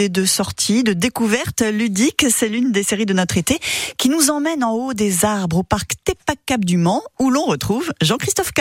Et de sortie, de découverte ludique, c'est l'une des séries de notre été qui nous emmène en haut des arbres au parc Tepac du Mans où l'on retrouve Jean-Christophe K.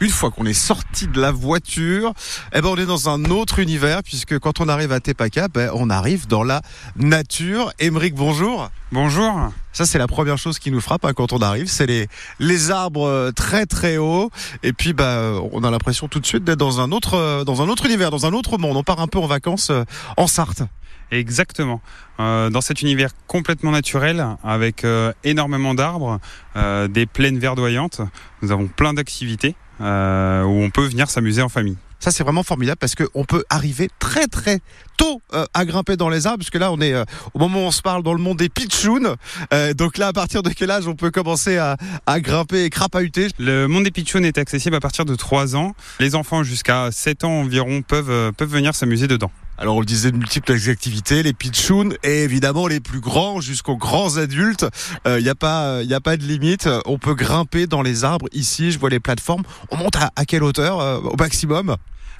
Une fois qu'on est sorti de la voiture, eh ben on est dans un autre univers puisque quand on arrive à Tepacap, ben on arrive dans la nature. Émeric, bonjour. Bonjour. Ça c'est la première chose qui nous frappe hein, quand on arrive, c'est les les arbres euh, très très hauts et puis bah on a l'impression tout de suite d'être dans un autre euh, dans un autre univers, dans un autre monde. On part un peu en vacances euh, en Sarthe. Exactement. Euh, dans cet univers complètement naturel, avec euh, énormément d'arbres, euh, des plaines verdoyantes, nous avons plein d'activités euh, où on peut venir s'amuser en famille. Ça c'est vraiment formidable parce qu'on peut arriver très très tôt euh, à grimper dans les arbres, puisque là on est euh, au moment où on se parle dans le monde des pitchouns. Euh, donc là à partir de quel âge on peut commencer à, à grimper et crapahuter? Le monde des pitchouns est accessible à partir de 3 ans. Les enfants jusqu'à 7 ans environ peuvent, peuvent venir s'amuser dedans. Alors on le disait, de multiples activités, les pitchouns et évidemment les plus grands jusqu'aux grands adultes. Il n'y a pas, il a pas de limite. On peut grimper dans les arbres. Ici, je vois les plateformes. On monte à, à quelle hauteur euh, au maximum?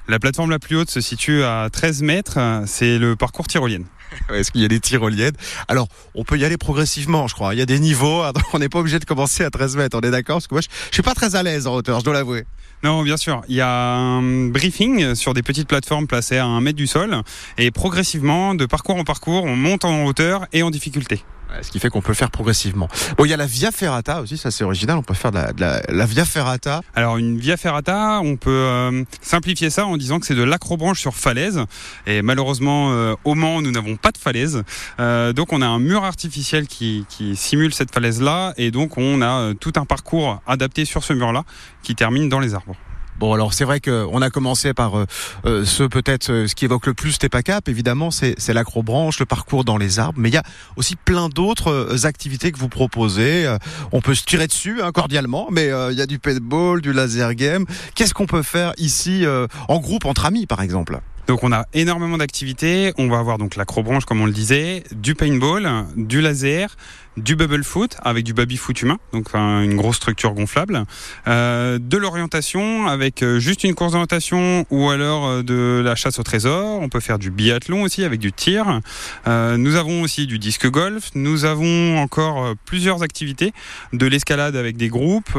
La plateforme la plus haute se situe à 13 mètres. C'est le parcours tyrolienne. Est-ce qu'il y a des tyroliennes? Alors, on peut y aller progressivement, je crois. Il y a des niveaux. hein, on n'est pas obligé de commencer à 13 mètres. On est d'accord? Parce que moi, je, suis pas très à l'aise en hauteur, je dois l'avouer. Non, bien sûr. Il y a un briefing sur des petites plateformes placées à un mètre du sol. Et progressivement, de parcours en parcours, on monte en hauteur et en difficulté. Ce qui fait qu'on peut le faire progressivement. Il y a la Via Ferrata aussi, ça c'est original. On peut faire de la, de la, la Via Ferrata. Alors une via ferrata, on peut euh, simplifier ça en disant que c'est de l'acrobranche sur falaise. Et malheureusement, euh, au Mans, nous n'avons pas de falaise. Euh, donc on a un mur artificiel qui, qui simule cette falaise-là. Et donc on a euh, tout un parcours adapté sur ce mur-là qui termine dans les arbres. Bon, alors c'est vrai qu'on a commencé par euh, euh, ce peut-être euh, ce qui évoque le plus Tepacap. Évidemment, c'est l'acrobranche, le parcours dans les arbres. Mais il y a aussi plein d'autres euh, activités que vous proposez. On peut se tirer dessus hein, cordialement, mais il y a du paintball, du laser game. Qu'est-ce qu'on peut faire ici en groupe, entre amis, par exemple? Donc on a énormément d'activités. On va avoir donc l'acrobranche comme on le disait, du paintball, du laser, du bubble foot avec du baby foot humain, donc un- une grosse structure gonflable, euh, de l'orientation avec euh, juste une course d'orientation ou alors euh, de la chasse au trésor. On peut faire du biathlon aussi avec du tir. Nous avons aussi du disque golf. Nous avons encore plusieurs activités, de l'escalade avec des groupes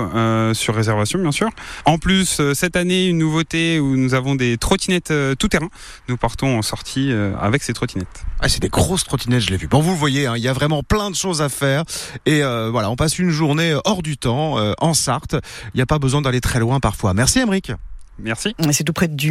sur réservation bien sûr. En plus cette année une nouveauté où nous avons des trottinettes tout terrain. Nous partons en sortie avec ces trottinettes. Ah, c'est des grosses trottinettes, je l'ai vu. Bon, vous voyez, hein, il y a vraiment plein de choses à faire. Et euh, voilà, on passe une journée hors du temps, euh, en Sarthe. Il n'y a pas besoin d'aller très loin parfois. Merci, Emeric. Merci. C'est tout près du